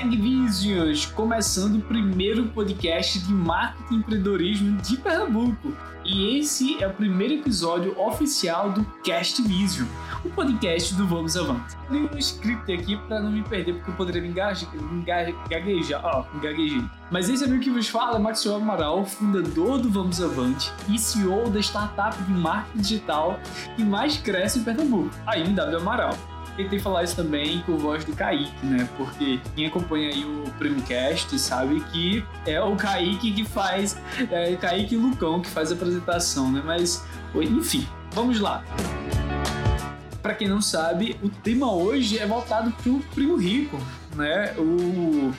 Segue Visions, começando o primeiro podcast de marketing e empreendedorismo de Pernambuco. E esse é o primeiro episódio oficial do Cast Vision, o podcast do Vamos Avante. Li um script aqui para não me perder, porque eu poderia me, engajar, gaguejar. Ó, oh, gaguejei. Mas esse amigo que vos fala é Maxwell Amaral, fundador do Vamos Avante e CEO da startup de marketing digital que mais cresce em Pernambuco, a MW Amaral tentei falar isso também com voz do Kaique, né? Porque quem acompanha aí o Primcast sabe que é o Kaique que faz, é Kaique Lucão que faz a apresentação, né? Mas, enfim, vamos lá. Para quem não sabe, o tema hoje é voltado pro Primo Rico, né? O,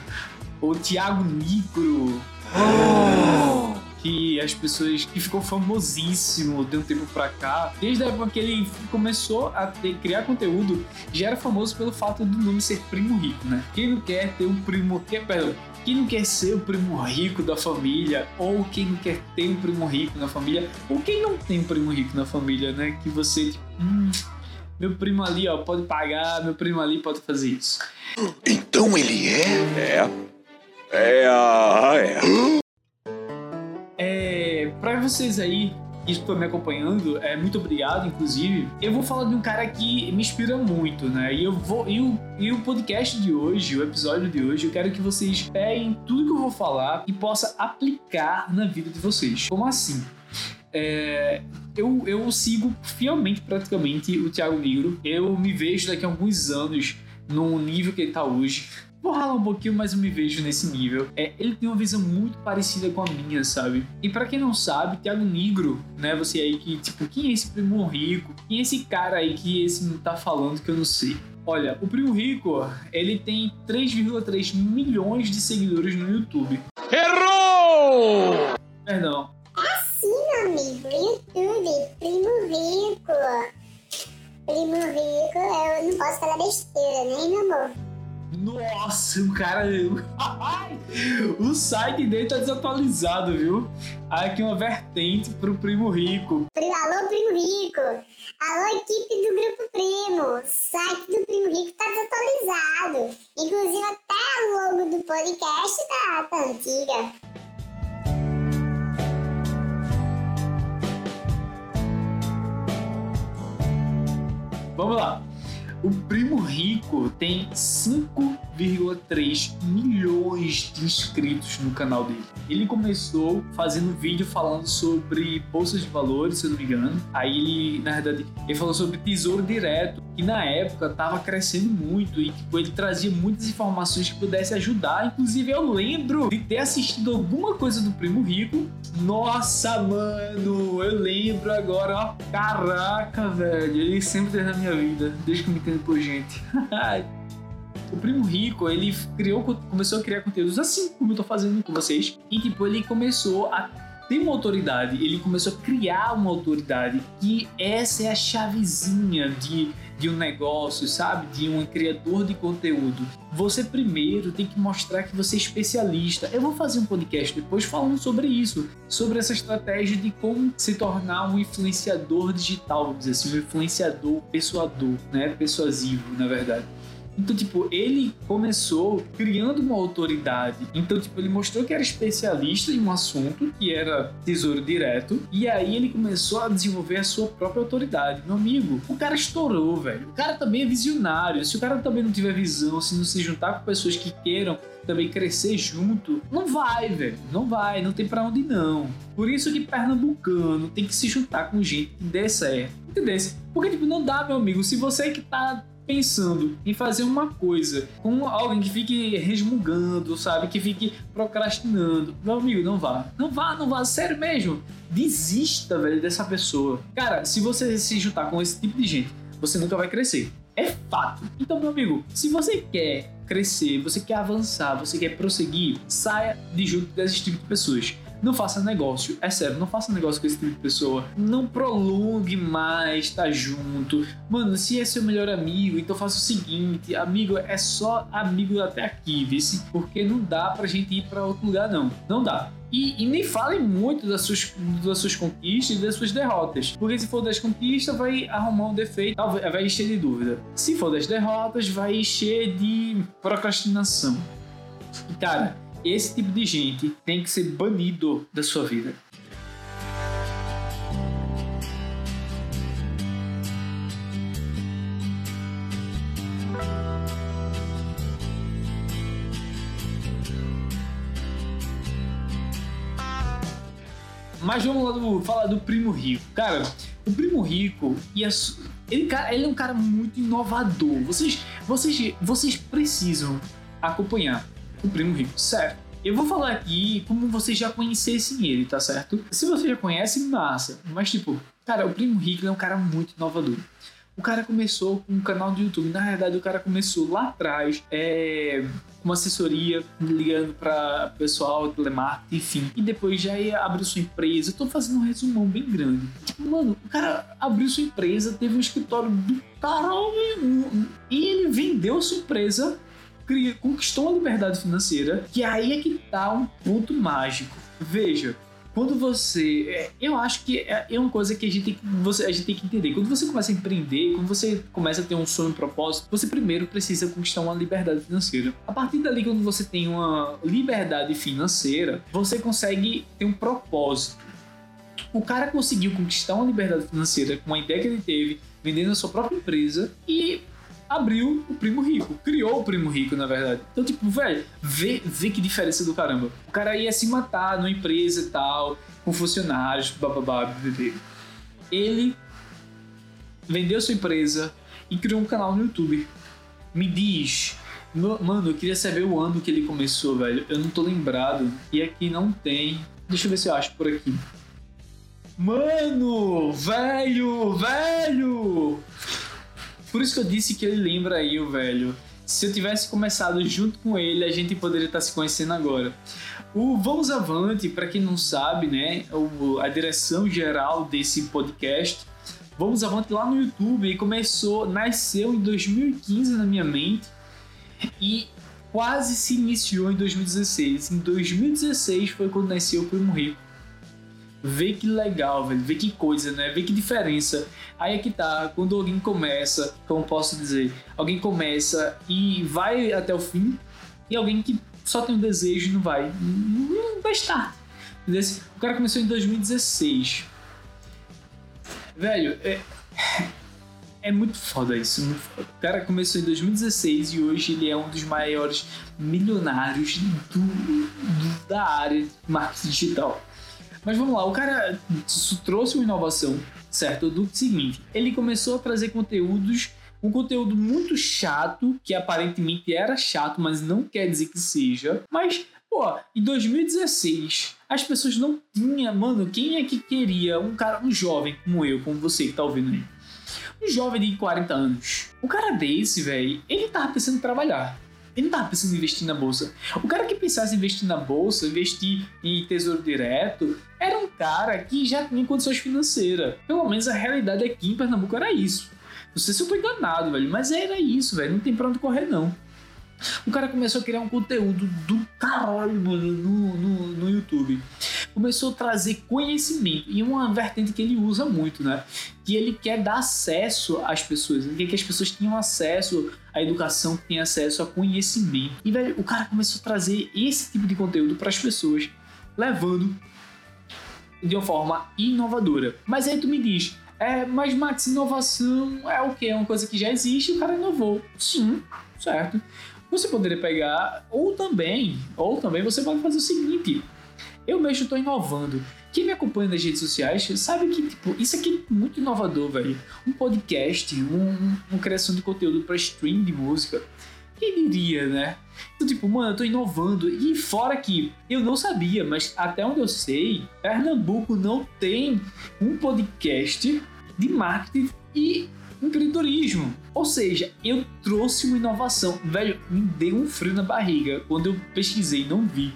o Tiago Nigro. Oh! Que as pessoas que ficou famosíssimo de um tempo pra cá, desde a época que ele começou a ter, criar conteúdo, já era famoso pelo fato do nome ser primo rico, né? Quem não quer ter um primo, que, perdão, quem não quer ser o primo rico da família, ou quem não quer ter um primo rico na família, ou quem não tem um primo rico na família, né? Que você, tipo, hum, meu primo ali, ó, pode pagar, meu primo ali pode fazer isso. Então ele é? É. É, é vocês aí que estão me acompanhando, é, muito obrigado, inclusive. Eu vou falar de um cara que me inspira muito, né? E eu vou. E o, e o podcast de hoje, o episódio de hoje, eu quero que vocês peguem tudo que eu vou falar e possa aplicar na vida de vocês. Como assim? É, eu, eu sigo fielmente, praticamente, o Thiago Negro. Eu me vejo daqui a alguns anos no nível que ele tá hoje vou ralar um pouquinho, mas eu me vejo nesse nível. É, ele tem uma visão muito parecida com a minha, sabe? E para quem não sabe, Thiago Negro, né? Você aí que, tipo, quem é esse primo rico? Quem é esse cara aí que esse não tá falando que eu não sei? Olha, o Primo Rico, ele tem 3,3 milhões de seguidores no YouTube. Errou! Perdão. Assim, meu amigo, YouTube, Primo Rico. Primo Rico, eu não posso falar besteira, né, meu amor? Nossa, o cara. o site dele tá desatualizado, viu? Aqui uma vertente pro Primo Rico. Alô, Primo Rico! Alô, equipe do Grupo Primo! O site do Primo Rico tá desatualizado. Inclusive, até o logo do podcast tá, tá antiga. Vamos lá. O Primo Rico tem 5,3 milhões de inscritos no canal dele. Ele começou fazendo vídeo falando sobre bolsas de valores, se eu não me engano. Aí ele, na verdade, ele falou sobre tesouro direto, que na época estava crescendo muito e tipo, ele trazia muitas informações que pudessem ajudar. Inclusive, eu lembro de ter assistido alguma coisa do Primo Rico. Nossa, mano, eu lembro agora, ó. Caraca, velho, ele sempre teve na minha vida, desde que me entendo por gente. o Primo Rico, ele criou, começou a criar conteúdos assim como eu tô fazendo com vocês. E tipo, ele começou a ter uma autoridade, ele começou a criar uma autoridade. E essa é a chavezinha de de um negócio, sabe? De um criador de conteúdo. Você primeiro tem que mostrar que você é especialista. Eu vou fazer um podcast depois falando sobre isso, sobre essa estratégia de como se tornar um influenciador digital, vamos dizer assim, um influenciador persuador, né? Persuasivo, na verdade. Então, tipo, ele começou criando uma autoridade. Então, tipo, ele mostrou que era especialista em um assunto, que era tesouro direto, e aí ele começou a desenvolver a sua própria autoridade. Meu amigo, o cara estourou, velho. O cara também é visionário. Se o cara também não tiver visão, se não se juntar com pessoas que queiram também crescer junto, não vai, velho. Não vai, não tem para onde não. Por isso que pernambucano tem que se juntar com gente que dê certo. Entendeu? Porque, tipo, não dá, meu amigo. Se você que tá pensando em fazer uma coisa com alguém que fique resmungando, sabe? Que fique procrastinando. Meu amigo, não vá. Não vá, não vá. Sério mesmo. Desista, velho, dessa pessoa. Cara, se você se juntar com esse tipo de gente, você nunca vai crescer. É fato. Então, meu amigo, se você quer crescer, você quer avançar, você quer prosseguir, saia de junto desse tipo de pessoas. Não faça negócio. É sério, não faça negócio com esse tipo de pessoa. Não prolongue mais tá junto. Mano, se é seu melhor amigo, então faça o seguinte: amigo, é só amigo até aqui, vice. Porque não dá pra gente ir pra outro lugar, não. Não dá. E, e, nem falem muito das suas, das suas conquistas e das suas derrotas. Porque se for das conquistas, vai arrumar um defeito, vai encher de dúvida. Se for das derrotas, vai encher de procrastinação. E, cara, esse tipo de gente tem que ser banido da sua vida. Mas vamos lá do, falar do Primo Rico. Cara, o Primo Rico e a, ele, ele é um cara muito inovador. Vocês, vocês, vocês precisam acompanhar o Primo Rico, certo? Eu vou falar aqui como vocês já conhecessem ele, tá certo? Se você já conhece, massa. Mas, tipo, cara, o Primo Rico é um cara muito inovador. O cara começou com um canal do YouTube. Na verdade, o cara começou lá atrás, é, com uma assessoria, ligando para pessoal, telemarketing, enfim. E depois já ia abrir sua empresa. Eu tô fazendo um resumão bem grande. Tipo, mano, o cara abriu sua empresa, teve um escritório do caralho. E ele vendeu sua empresa, conquistou a liberdade financeira. E aí é que tá um ponto mágico. Veja, quando você. É, eu acho que é, é uma coisa que a gente, tem que, você, a gente tem que entender. Quando você começa a empreender, quando você começa a ter um sonho, um propósito, você primeiro precisa conquistar uma liberdade financeira. A partir dali, quando você tem uma liberdade financeira, você consegue ter um propósito. O cara conseguiu conquistar uma liberdade financeira com a ideia que ele teve, vendendo a sua própria empresa e abriu o Primo Rico. Criou o Primo Rico, na verdade. Então, tipo, velho, vê, vê que diferença do caramba. O cara ia se matar numa empresa e tal, com funcionários, bababá, bebê. Ele vendeu sua empresa e criou um canal no YouTube. Me diz, mano, eu queria saber o ano que ele começou, velho. Eu não tô lembrado. E aqui não tem. Deixa eu ver se eu acho por aqui. Mano, velho, velho! Por isso que eu disse que ele lembra aí o velho. Se eu tivesse começado junto com ele, a gente poderia estar se conhecendo agora. O Vamos Avante, para quem não sabe, né, a direção geral desse podcast, Vamos Avante lá no YouTube e começou, nasceu em 2015 na minha mente e quase se iniciou em 2016. Em 2016 foi quando nasceu o Primo Rico. Vê que legal, velho. Vê que coisa, né? Vê que diferença. Aí é que tá, quando alguém começa, como posso dizer, alguém começa e vai até o fim, e alguém que só tem um desejo e não vai. Não vai estar. O cara começou em 2016. Velho, é. É muito foda isso. Muito foda. O cara começou em 2016 e hoje ele é um dos maiores milionários do, do da área de marketing digital. Mas vamos lá, o cara trouxe uma inovação, certo? Do seguinte, ele começou a trazer conteúdos um conteúdo muito chato, que aparentemente era chato, mas não quer dizer que seja. Mas, pô, em 2016, as pessoas não tinham, mano, quem é que queria um cara, um jovem como eu, como você que tá ouvindo aí? Um jovem de 40 anos. Um cara desse, velho, ele tava pensando em trabalhar. Ele não estava pensando em investir na bolsa. O cara que pensasse em investir na bolsa, investir em tesouro direto, era um cara que já tinha condições financeiras. Pelo menos a realidade aqui em Pernambuco era isso. Não sei se eu tô enganado, velho, mas era isso, velho. Não tem pra onde correr, não. O cara começou a criar um conteúdo do caralho, mano, no, no, no YouTube. Começou a trazer conhecimento e uma vertente que ele usa muito, né? Que ele quer dar acesso às pessoas, ele quer que as pessoas tenham acesso à educação, que tenham acesso a conhecimento. E, velho, o cara começou a trazer esse tipo de conteúdo para as pessoas, levando de uma forma inovadora. Mas aí tu me diz, é, mas Max, inovação é o quê? É uma coisa que já existe o cara inovou. Sim, certo você poderia pegar, ou também, ou também você pode fazer o seguinte: eu mesmo estou inovando. Quem me acompanha nas redes sociais sabe que tipo, isso aqui é muito inovador, velho. Um podcast, um, uma criação de conteúdo para stream de música. Quem diria, né? Então, tipo, mano, eu tô inovando. E fora que eu não sabia, mas até onde eu sei, Pernambuco não tem um podcast de marketing e empreendedorismo. Ou seja, eu trouxe uma inovação. Velho, me deu um frio na barriga quando eu pesquisei, não vi.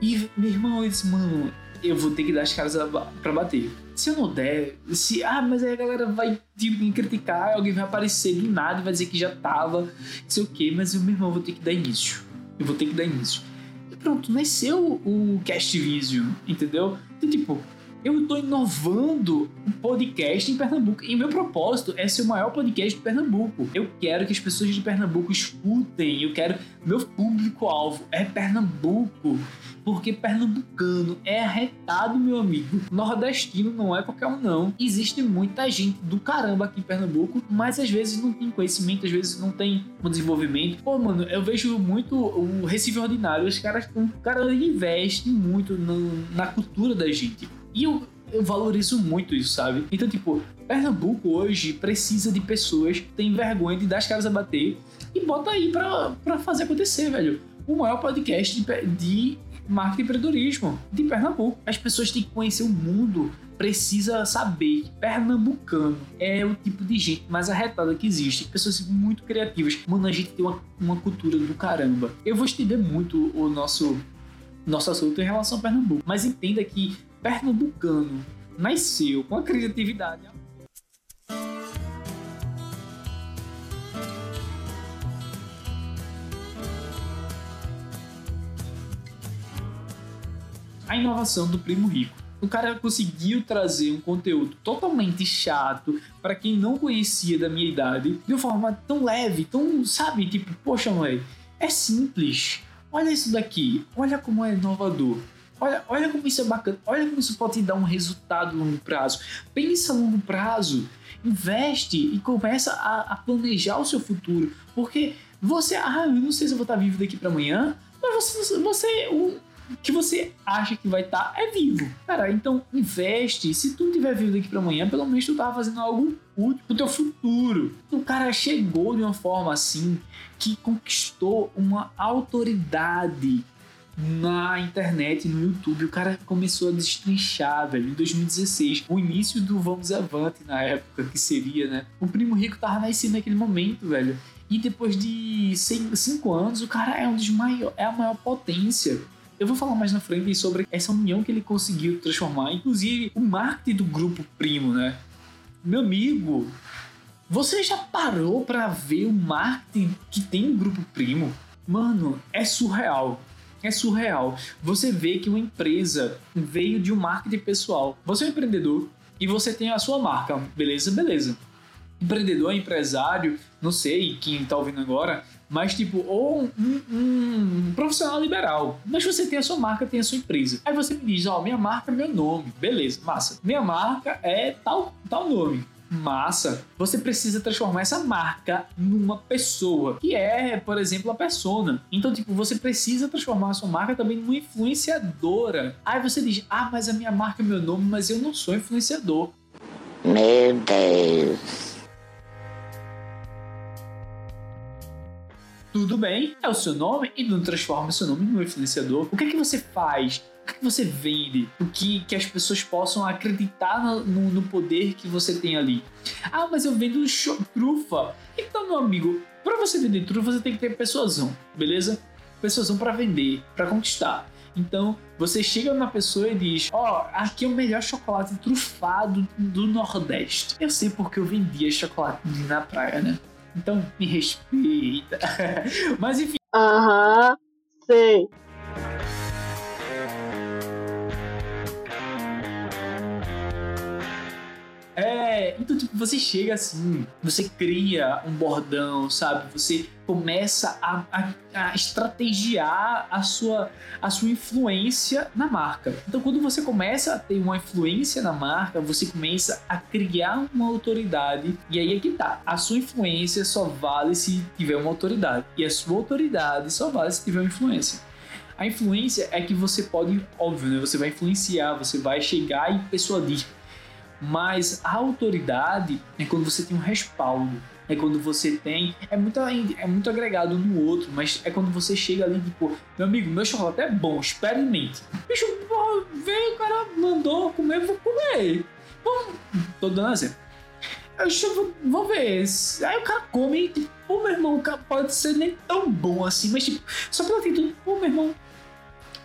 E meu irmão, eu disse, mano, eu vou ter que dar as caras para bater. Se eu não der, se. Ah, mas aí a galera vai tipo, me criticar, alguém vai aparecer do nada e vai dizer que já tava, não sei o quê, mas eu, meu irmão, vou ter que dar início. Eu vou ter que dar início. E pronto, nasceu o Cast Vision, entendeu? Então, tipo, Eu tô inovando o podcast em Pernambuco. E meu propósito é ser o maior podcast de Pernambuco. Eu quero que as pessoas de Pernambuco escutem. Eu quero. Meu público-alvo é Pernambuco. Porque pernambucano é arretado, meu amigo. Nordestino não é qualquer um, não. Existe muita gente do caramba aqui em Pernambuco, mas às vezes não tem conhecimento, às vezes não tem um desenvolvimento. Pô, mano, eu vejo muito o Recife Ordinário. Os caras, o cara investe muito no, na cultura da gente. E eu, eu valorizo muito isso, sabe? Então, tipo, Pernambuco hoje precisa de pessoas que têm vergonha de dar as caras a bater e bota aí pra, pra fazer acontecer, velho. O maior podcast de, de marketing e empreendedorismo de Pernambuco. As pessoas têm que conhecer o mundo, precisa saber que pernambucano é o tipo de gente mais arretada que existe. Pessoas muito criativas. Mano, a gente tem uma, uma cultura do caramba. Eu vou estender muito o nosso, nosso assunto em relação a Pernambuco, mas entenda que pernambucano nasceu com a criatividade a inovação do Primo Rico. O cara conseguiu trazer um conteúdo totalmente chato para quem não conhecia da minha idade de uma forma tão leve, tão, sabe, tipo, poxa, mãe, é simples. Olha isso daqui, olha como é inovador. Olha, olha como isso é bacana, olha como isso pode te dar um resultado a longo prazo. Pensa a longo prazo, investe e começa a, a planejar o seu futuro. Porque você, ah, eu não sei se eu vou estar vivo daqui para amanhã, mas você, você o, que você acha que vai estar tá, é vivo. Cara, então investe. Se tu tiver vivo daqui para amanhã, pelo menos tu tava fazendo algo útil pro teu futuro. O cara chegou de uma forma assim que conquistou uma autoridade na internet, no YouTube, o cara começou a destrinchar, velho, em 2016, o início do Vamos Avante na época, que seria, né? O Primo Rico tava nascendo naquele momento, velho. E depois de 5 anos, o cara é um dos maiores, é a maior potência eu vou falar mais na frente sobre essa união que ele conseguiu transformar, inclusive o marketing do grupo Primo, né? Meu amigo, você já parou para ver o marketing que tem o grupo Primo? Mano, é surreal. É surreal. Você vê que uma empresa veio de um marketing pessoal. Você é um empreendedor e você tem a sua marca, beleza? Beleza. Empreendedor, empresário, não sei quem tá ouvindo agora, mas tipo, ou um, um, um, profissional liberal. Mas você tem a sua marca, tem a sua empresa. Aí você me diz, ó, oh, minha marca é meu nome. Beleza, massa. Minha marca é tal, tal nome. Massa. Você precisa transformar essa marca numa pessoa, que é, por exemplo, a persona. Então, tipo, você precisa transformar a sua marca também numa influenciadora. Aí você diz, ah, mas a minha marca é meu nome, mas eu não sou influenciador. Meu Deus. Tudo bem, é o seu nome e não transforma o seu nome num influenciador. O que é que você faz? O que, você vende? O que, que as pessoas possam acreditar no, no, poder que você tem ali? Ah, mas eu vendo trufa. Então, meu amigo, para você vender trufa, você tem que ter persuasão, beleza? Persuasão para vender, para conquistar. Então, você chega na pessoa e diz: Ó, oh, aqui é o melhor chocolate trufado do Nordeste. Eu sei porque eu vendia chocolate na praia, né? Então me respeita. Mas enfim. Aham, sei. É, então tipo, você chega assim, você cria um bordão, sabe? Você começa a, a, a, estrategiar a sua, a sua influência na marca. Então, quando você começa a ter uma influência na marca, você começa a criar uma autoridade. E aí é que tá. A sua influência só vale se tiver uma autoridade. E a sua autoridade só vale se tiver uma influência. A influência é que você pode, óbvio, né? Você vai influenciar, você vai chegar e persuadir mas a autoridade é quando você tem um respaldo. É quando você tem. É muito, é muito agregado no outro, mas é quando você chega ali, tipo, meu amigo, meu chocolate é bom, experimente. Bicho, veio, o cara mandou comer, vou comer. Bom, tô dando exemplo. Eu vou ver. Aí o cara come e, tipo, pô, meu irmão, pode ser nem tão bom assim, mas, tipo, só pela atitude, pô, meu irmão,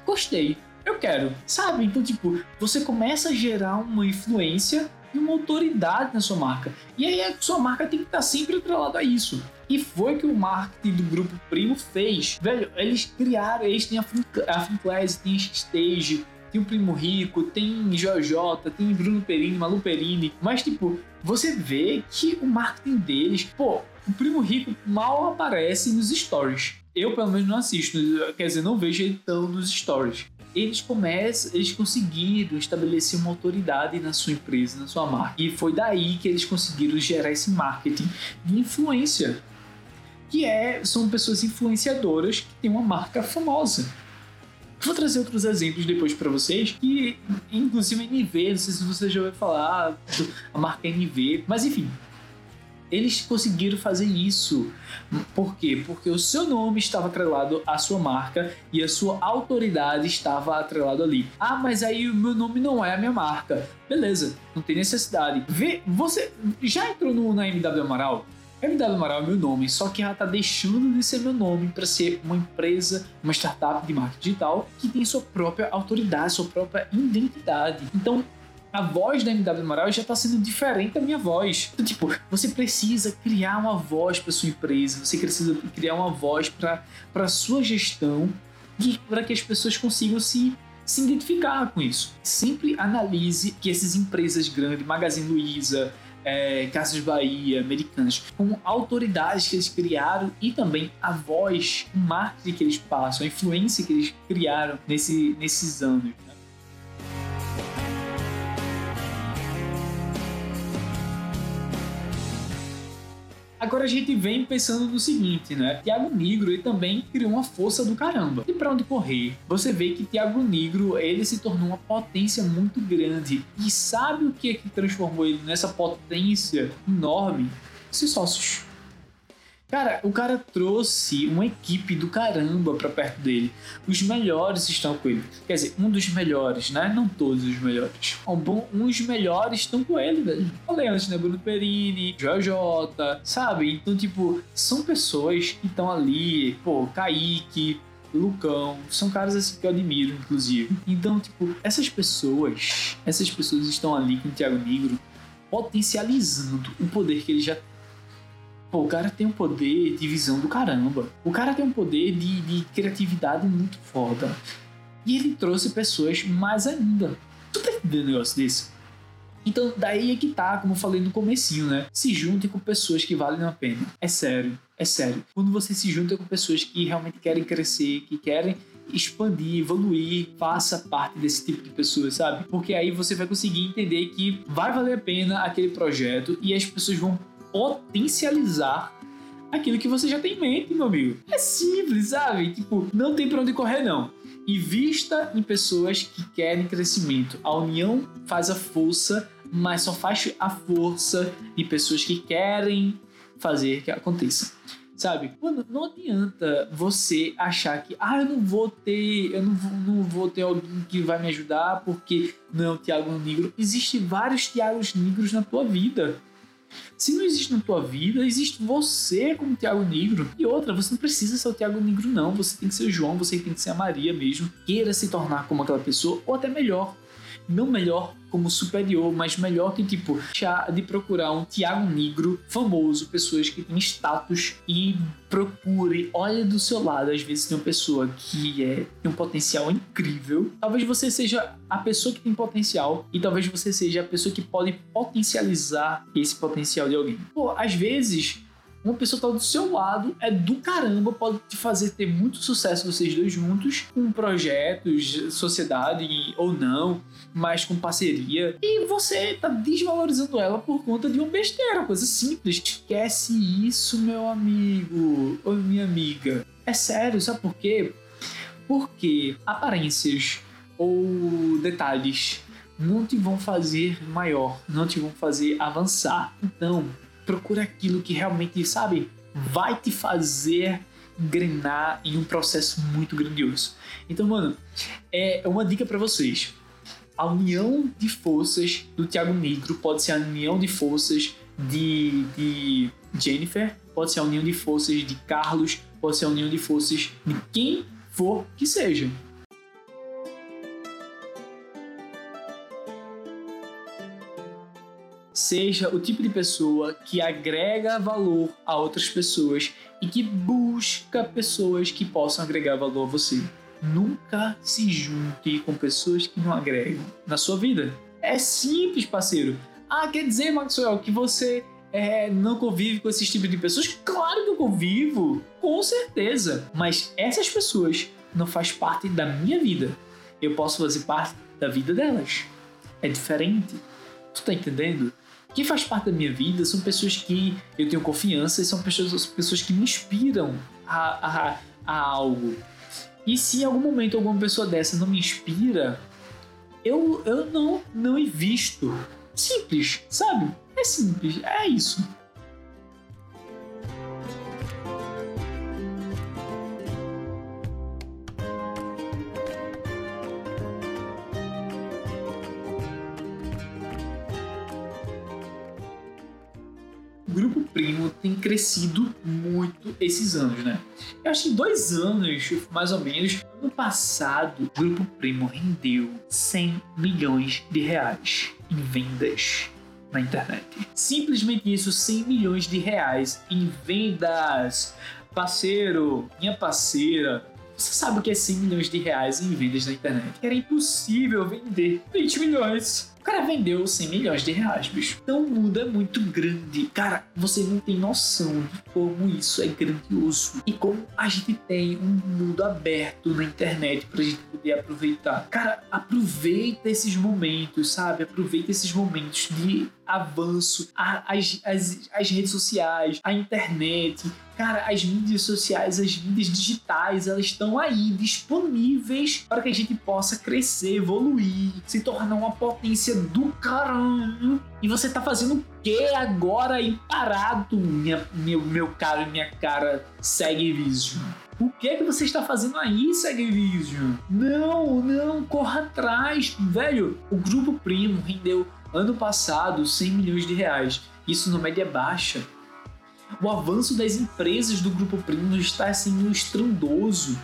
gostei eu quero, sabe? Então, tipo, você começa a gerar uma influência e uma autoridade na sua marca. E aí a sua marca tem que estar sempre atrelada a isso. E foi que o marketing do Grupo Primo fez. Velho, eles criaram, eles têm a Finclass, tem a Stage, tem o Primo Rico, tem Jojota, tem Bruno Perini, Malu Perini, mas tipo, você vê que o marketing deles, pô, o Primo Rico mal aparece nos stories. Eu, pelo menos, não assisto, quer dizer, não vejo ele tão nos stories. Eles começam, eles conseguiram estabelecer uma autoridade na sua empresa, na sua marca. E foi daí que eles conseguiram gerar esse marketing de influência. Que é, são pessoas influenciadoras que têm uma marca famosa. Vou trazer outros exemplos depois para vocês, que inclusive a NV, não sei se você já ouviu falar, a marca NV, mas enfim, eles conseguiram fazer isso. Por quê? Porque o seu nome estava atrelado à sua marca e a sua autoridade estava atrelado ali. Ah, mas aí o meu nome não é a minha marca. Beleza, não tem necessidade. Vê, você já entrou no, na MW Amaral? MW Amaral é meu nome, só que ela está deixando de ser meu nome para ser uma empresa, uma startup de marketing digital que tem sua própria autoridade, sua própria identidade. Então, a voz da MW Moral já está sendo diferente da minha voz. Então, tipo, você precisa criar uma voz para sua empresa, você precisa criar uma voz para sua gestão e para que as pessoas consigam se se identificar com isso. Sempre analise que essas empresas grandes, Magazine Luiza, é, Casas Bahia, Americanas, com autoridades que eles criaram e também a voz, o marketing que eles passam, a influência que eles criaram nesse, nesses anos. Agora a gente vem pensando no seguinte, né? Thiago Negro ele também criou uma força do caramba. E para onde correr? Você vê que Thiago Negro ele se tornou uma potência muito grande. E sabe o que é que transformou ele nessa potência enorme? Seus sócios. Cara, o cara trouxe uma equipe do caramba pra perto dele. Os melhores estão com ele. Quer dizer, um dos melhores, né? Não todos os melhores. Um bom, uns melhores estão com ele, velho. Falei antes, né? Bruno Perini, Jota, sabe? Então, tipo, são pessoas que estão ali. Pô, Kaique, Lucão, são caras assim que eu admiro, inclusive. Então, tipo, essas pessoas, essas pessoas estão ali com o Thiago Negro potencializando o poder que ele já tem Pô, o cara tem um poder de visão do caramba. O cara tem um poder de, de criatividade muito foda. E ele trouxe pessoas mais ainda. Tu tá entendendo um negócio desse? Então, daí é que tá, como eu falei no comecinho, né? Se junte com pessoas que valem a pena. É sério, é sério. Quando você se junta com pessoas que realmente querem crescer, que querem expandir, evoluir, faça parte desse tipo de pessoas, sabe? Porque aí você vai conseguir entender que vai valer a pena aquele projeto e as pessoas vão potencializar aquilo que você já tem em mente, meu amigo. É simples, sabe? Tipo, não tem pra onde correr, não. Invista em pessoas que querem crescimento. A união faz a força, mas só faz a força de pessoas que querem fazer que aconteça. Sabe? Mano, não adianta você achar que, ah, eu não vou ter, eu não vou, não vou ter alguém que vai me ajudar porque não, Tiago Negro. Existem vários Tiagos Negros na tua vida. Se não existe na tua vida, existe você como Tiago Negro. E outra, você não precisa ser o Tiago Negro, não. Você tem que ser o João, você tem que ser a Maria mesmo. Queira se tornar como aquela pessoa, ou até melhor não melhor como superior, mas melhor que, tipo, de procurar um Tiago Negro famoso, pessoas que têm status e procure, olha do seu lado, às vezes tem uma pessoa que é, tem um potencial incrível. Talvez você seja a pessoa que tem potencial e talvez você seja a pessoa que pode potencializar esse potencial de alguém. Pô, às vezes uma pessoa tá do seu lado, é do caramba, pode te fazer ter muito sucesso vocês dois juntos, com projetos, sociedade ou não, mas com parceria. E você tá desvalorizando ela por conta de uma besteira, coisa simples. Esquece isso, meu amigo ou minha amiga. É sério, sabe por quê? Porque aparências ou detalhes não te vão fazer maior, não te vão fazer avançar. Então, procura aquilo que realmente, sabe, vai te fazer engrenar em um processo muito grandioso. Então, mano, é uma dica para vocês. A união de forças do Thiago Negro pode ser a união de forças de, de Jennifer, pode ser a união de forças de Carlos, pode ser a união de forças de quem for que seja. Seja o tipo de pessoa que agrega valor a outras pessoas e que busca pessoas que possam agregar valor a você. Nunca se junte com pessoas que não agregam na sua vida. É simples, parceiro. Ah, quer dizer, Maxwell, que você é, não convive com esses tipos de pessoas? Claro que eu convivo, com certeza. Mas essas pessoas não fazem parte da minha vida. Eu posso fazer parte da vida delas. É diferente. Tu tá entendendo? Quem faz parte da minha vida são pessoas que eu tenho confiança e são pessoas, pessoas que me inspiram a, a, a algo. E se em algum momento alguma pessoa dessa não me inspira, eu, eu não, não invisto. Simples, sabe? É simples, é isso. Tem crescido muito esses anos, né? Eu acho que em dois anos, mais ou menos, ano passado, o Grupo Primo rendeu 100 milhões de reais em vendas na internet. Simplesmente isso, 100 milhões de reais em vendas. Parceiro, minha parceira, você sabe o que é 100 milhões de reais em vendas na internet? Era impossível vender 20 milhões. Cara vendeu 100 milhões de reais, bicho. Então o mundo é muito grande. Cara, você não tem noção de como isso é grandioso. E como a gente tem um mundo aberto na internet pra gente poder aproveitar. Cara, aproveita esses momentos, sabe? Aproveita esses momentos de avanço. A- As, as, as redes sociais, a internet, Cara, as mídias sociais, as mídias digitais, elas estão aí disponíveis para que a gente possa crescer, evoluir, se tornar uma potência do caralho. E você tá fazendo o que agora aí parado, minha, meu, meu caro e minha cara segue Vision? O que é que você está fazendo aí, segue Vision? Não, não, corra atrás, velho. O grupo Primo rendeu ano passado 100 milhões de reais. Isso no média baixa. O avanço das empresas do Grupo Primo está sendo estrondoso.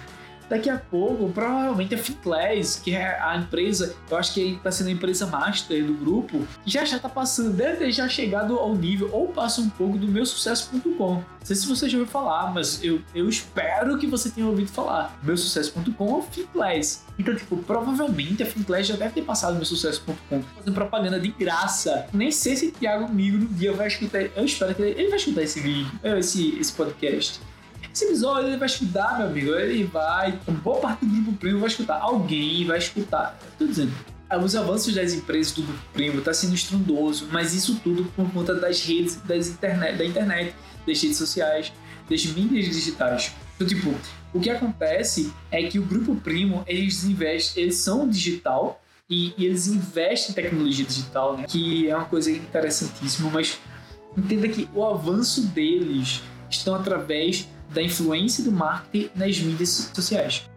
Daqui a pouco, provavelmente a Finclass, que é a empresa, eu acho que está sendo a empresa master do grupo, já já está passando, deve ter já chegado ao nível, ou passa um pouco do meu sucesso.com. Não sei se você já ouviu falar, mas eu, eu espero que você tenha ouvido falar. Meu sucesso.com ou Finclass. Então, tipo, provavelmente a Finclass já deve ter passado meu sucesso.com fazendo propaganda de graça. Nem sei se Thiago Migo no dia vai escutar. Eu espero que ele, ele vai escutar esse vídeo, esse, esse podcast. Esse episódio ele vai escutar, meu amigo. Ele vai. Boa parte do grupo primo vai escutar. Alguém vai escutar. Tô dizendo. Os avanços das empresas do grupo primo tá sendo estrondoso, mas isso tudo por conta das redes, das internet, da internet, das redes sociais, das mídias digitais. Então, tipo, o que acontece é que o grupo primo eles investem, eles são digital e, e eles investem em tecnologia digital, né? Que é uma coisa interessantíssima, mas entenda que o avanço deles estão através da influência do marketing nas mídias sociais.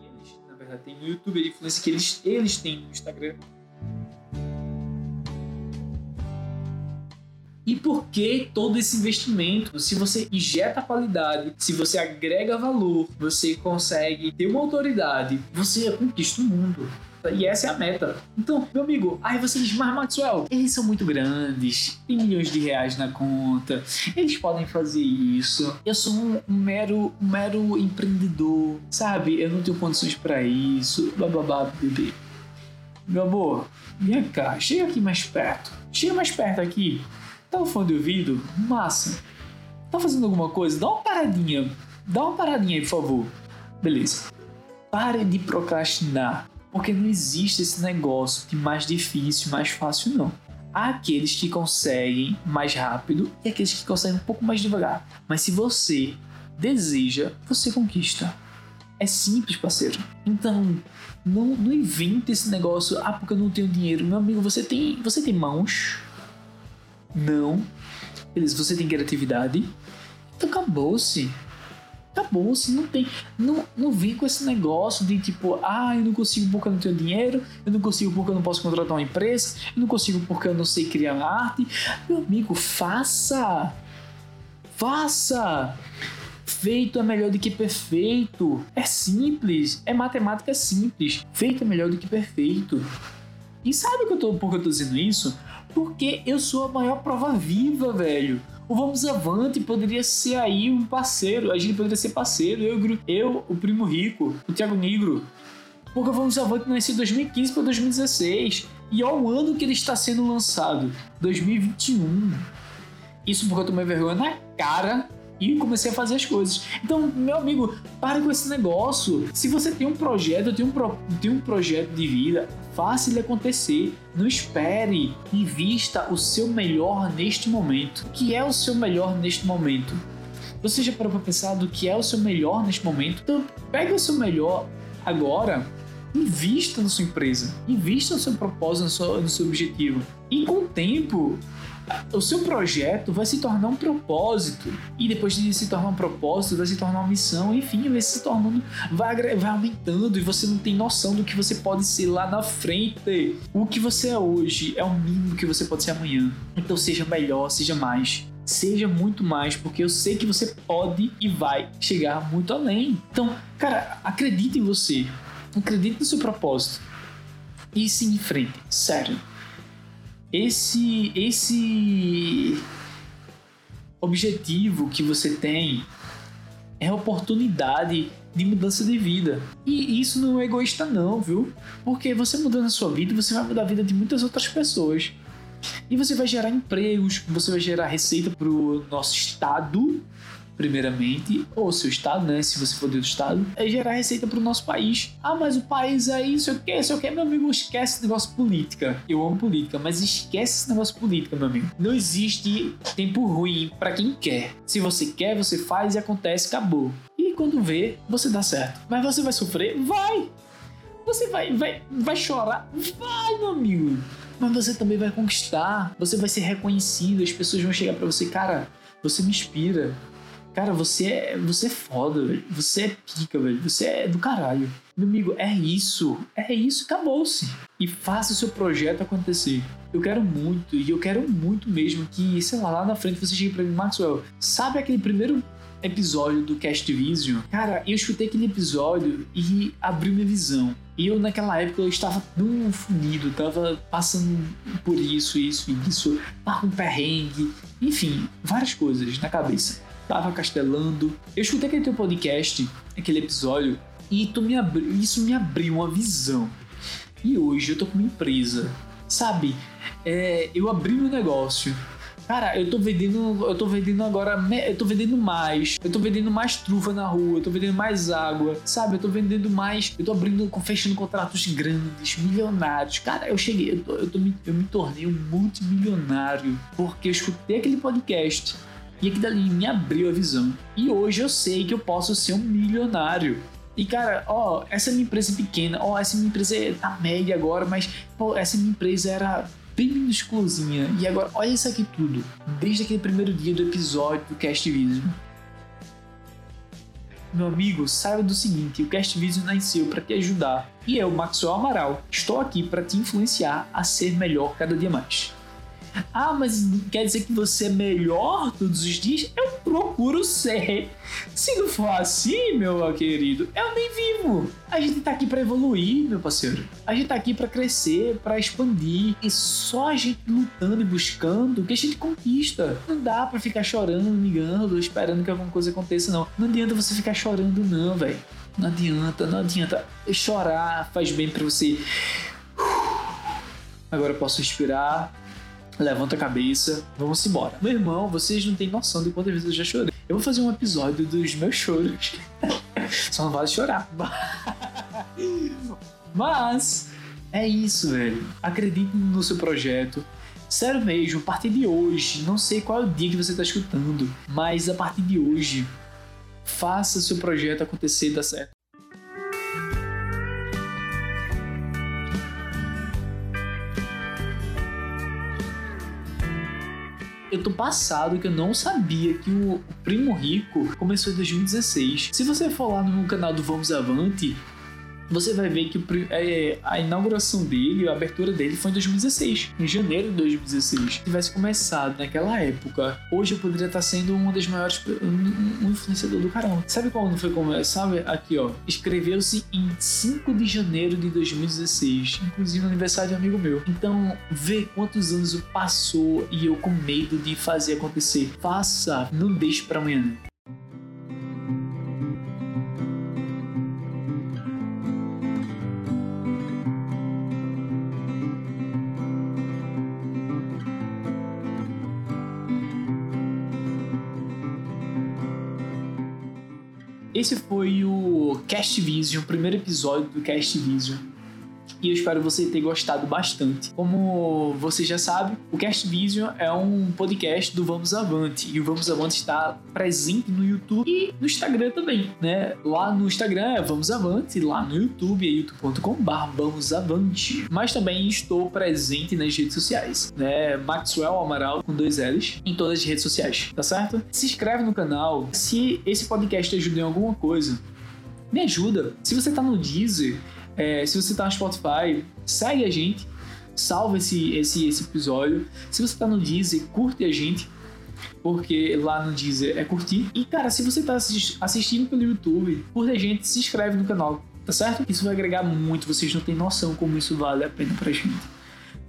Eles, na verdade, tem no YouTube a influência que eles, eles têm no Instagram. E por que todo esse investimento? Se você injeta qualidade, se você agrega valor, você consegue ter uma autoridade, você conquista o mundo. E essa é a meta. Então, meu amigo, aí você diz, mas Maxwell, eles são muito grandes, tem milhões de reais na conta, eles podem fazer isso. Eu sou um, mero, um mero empreendedor, sabe? Eu não tenho condições para isso, blá, bebê. Meu amor, vem cá, chega aqui mais perto. Chega mais perto aqui. Tá no fone de ouvido? Massa. Tá fazendo alguma coisa? Dá uma paradinha. Dá uma paradinha aí, por favor. Beleza. Pare de procrastinar. Porque não existe esse negócio de mais difícil, mais fácil, não. Há aqueles que conseguem mais rápido e aqueles que conseguem um pouco mais devagar. Mas se você deseja, você conquista. É simples, parceiro. Então, não, não invente esse negócio. Ah, porque eu não tenho dinheiro. Meu amigo, você tem, você tem mãos? Não. Beleza, você tem criatividade? Então acabou-se. Acabou-se, não tem. Não, não vem com esse negócio de tipo, ah, eu não consigo porque eu não tenho dinheiro, eu não consigo porque eu não posso contratar uma empresa, eu não consigo porque eu não sei criar arte. Meu amigo, faça! Faça! Feito é melhor do que perfeito. É simples, é matemática simples. Feito é melhor do que perfeito. E sabe que eu tô, por que eu tô dizendo isso? Porque eu sou a maior prova viva, velho. O Vamos Avante poderia ser aí um parceiro, a gente poderia ser parceiro, eu, eu o Primo Rico, o Thiago Negro. Porque o Vamos Avante nasceu em 2015 para 2016. E olha o ano que ele está sendo lançado, 2021. Isso porque eu tomei vergonha na cara e comecei a fazer as coisas. Então, meu amigo, pare com esse negócio. Se você tem um projeto, tem um, pro, tem um projeto de vida, faça ele acontecer. Não espere. Invista o seu melhor neste momento. O que é o seu melhor neste momento? Você já parou para pensar do que é o seu melhor neste momento? Então, pega o seu melhor agora invista na sua empresa, invista no seu propósito, no seu, no seu objetivo. E com o tempo, o seu projeto vai se tornar um propósito. E depois de se tornar um propósito, vai se tornar uma missão. Enfim, vai se tornando, vai, vai aumentando e você não tem noção do que você pode ser lá na frente. O que você é hoje é o mínimo que você pode ser amanhã. Então seja melhor, seja mais. Seja muito mais, porque eu sei que você pode e vai chegar muito além. Então, cara, acredite em você. Acredite no seu propósito. E se em frente. Sério esse esse objetivo que você tem é oportunidade de mudança de vida. E isso não é egoísta não, viu? Porque você mudando a sua vida, você vai mudar a vida de muitas outras pessoas. E você vai gerar empregos, você vai gerar receita para o nosso estado, primeiramente, ou seu estado, né? Se você for do estado, é gerar receita para o nosso país. Ah, mas o país aí, sei o que, sei o que, meu amigo, esquece esse negócio política. Eu amo política, mas esquece esse negócio política, meu amigo. Não existe tempo ruim para quem quer. Se você quer, você faz e acontece, acabou. E quando vê, você dá certo. Mas você vai sofrer? Vai! Você vai, vai, vai chorar? Vai, meu amigo! Mas você também vai conquistar. Você vai ser reconhecido. As pessoas vão chegar para você, cara, você me inspira. Cara, você é, você é foda, velho. Você é pica, velho. Você é do caralho. Meu amigo, é isso. É isso, acabou-se. E faça o seu projeto acontecer. Eu quero muito, e eu quero muito mesmo que, sei lá, lá na frente você chegue pra mim, Maxwell, sabe aquele primeiro episódio do Cast Vision? Cara, eu escutei aquele episódio e abriu minha visão. E eu, naquela época, eu estava tão fundido, tava passando por isso, isso e isso, tava um perrengue, enfim, várias coisas na cabeça tava castelando. Eu escutei aquele teu podcast, aquele episódio, e tu me abri... isso me abriu uma visão. E hoje eu tô com uma empresa, sabe? É, eu abri meu negócio. Cara, eu tô vendendo, eu tô vendendo agora, eu tô vendendo mais, eu tô vendendo mais trufa na rua, eu tô vendendo mais água, sabe? Eu tô vendendo mais, eu tô abrindo, fechando contratos grandes, milionários. Cara, eu cheguei, eu, tô, eu, tô, eu me tornei um multimilionário porque eu escutei aquele podcast e aquilo ali me abriu a visão. E hoje eu sei que eu posso ser um milionário. E cara, ó, essa minha empresa é pequena, ó, essa minha empresa é tá média agora, mas pô, essa minha empresa era bem minúsculazinha. E agora, olha isso aqui tudo. Desde aquele primeiro dia do episódio do Cast Vision. Meu amigo, saiba do seguinte: o Cast Vision nasceu para te ajudar. E eu, Maxwell Amaral, estou aqui para te influenciar a ser melhor cada dia mais. Ah, mas quer dizer que você é melhor todos os dias? Eu procuro ser. Se não for assim, meu querido, eu nem vivo. A gente tá aqui para evoluir, meu parceiro. A gente tá aqui para crescer, para expandir. E só a gente lutando e buscando que a gente conquista. Não dá para ficar chorando, ligando, esperando que alguma coisa aconteça, não. Não adianta você ficar chorando, não, velho. Não adianta, não adianta. Chorar faz bem para você. Agora eu posso respirar, levanta a cabeça, vamos embora. Meu irmão, vocês não têm noção de quantas vezes eu já chorei. Eu vou fazer um episódio dos meus choros. Só não vale chorar. Mas é isso, velho. Acredite no seu projeto. Sério mesmo, a partir de hoje, não sei qual é o dia que você está escutando, mas a partir de hoje, faça seu projeto acontecer e dar certo. Eu tô passado que eu não sabia que o Primo Rico começou em 2016. Se você for lá no canal do Vamos Avante, você vai ver que é, a inauguração dele, a abertura dele foi em 2016, em janeiro de 2016. Se tivesse começado naquela época, hoje eu poderia estar sendo uma das maiores, um, influenciador do caramba. Sabe quando foi como, sabe? Aqui, ó, escreveu-se em 5 de janeiro de 2016, inclusive no aniversário de um amigo meu. Então, vê quantos anos passou e eu com medo de fazer acontecer. Faça, não deixe pra amanhã. Esse foi o Cast Vision, o primeiro episódio do Cast Vision. E eu espero você ter gostado bastante. Como você já sabe, o Cast Vision é um podcast do Vamos Avante. E o Vamos Avante está presente no YouTube e no Instagram também, né? Lá no Instagram é Vamos Avante, lá no YouTube é youtube.com.br Vamos Avante. Mas também estou presente nas redes sociais, né? Maxwell Amaral com dois L's em todas as redes sociais, tá certo? Se inscreve no canal. Se esse podcast ajuda em alguma coisa, me ajuda. Se você tá no Deezer, é, se você tá no Spotify, segue a gente, salva esse, esse, esse episódio. Se você tá no Deezer, curte a gente, porque lá no Deezer é curtir. E cara, se você tá assis- assistindo pelo YouTube, curte a gente, se inscreve no canal, tá certo? Isso vai agregar muito, vocês não têm noção como isso vale a pena pra gente.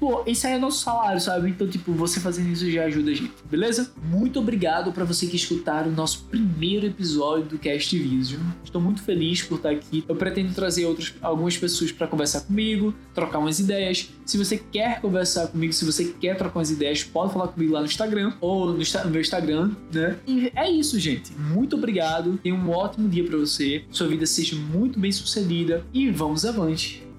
Pô, esse aí é nosso salário, sabe? Então, tipo, você fazendo isso já ajuda a gente, beleza? Muito obrigado pra você que escutar o nosso primeiro episódio do Cast Vision. Estou muito feliz por estar aqui. Eu pretendo trazer outras, algumas pessoas pra conversar comigo, trocar umas ideias. Se você quer conversar comigo, se você quer trocar umas ideias, pode falar comigo lá no Instagram ou no, no meu Instagram, né? E é isso, gente. Muito obrigado. Tenha um ótimo dia pra você. Sua vida seja muito bem sucedida e vamos avante.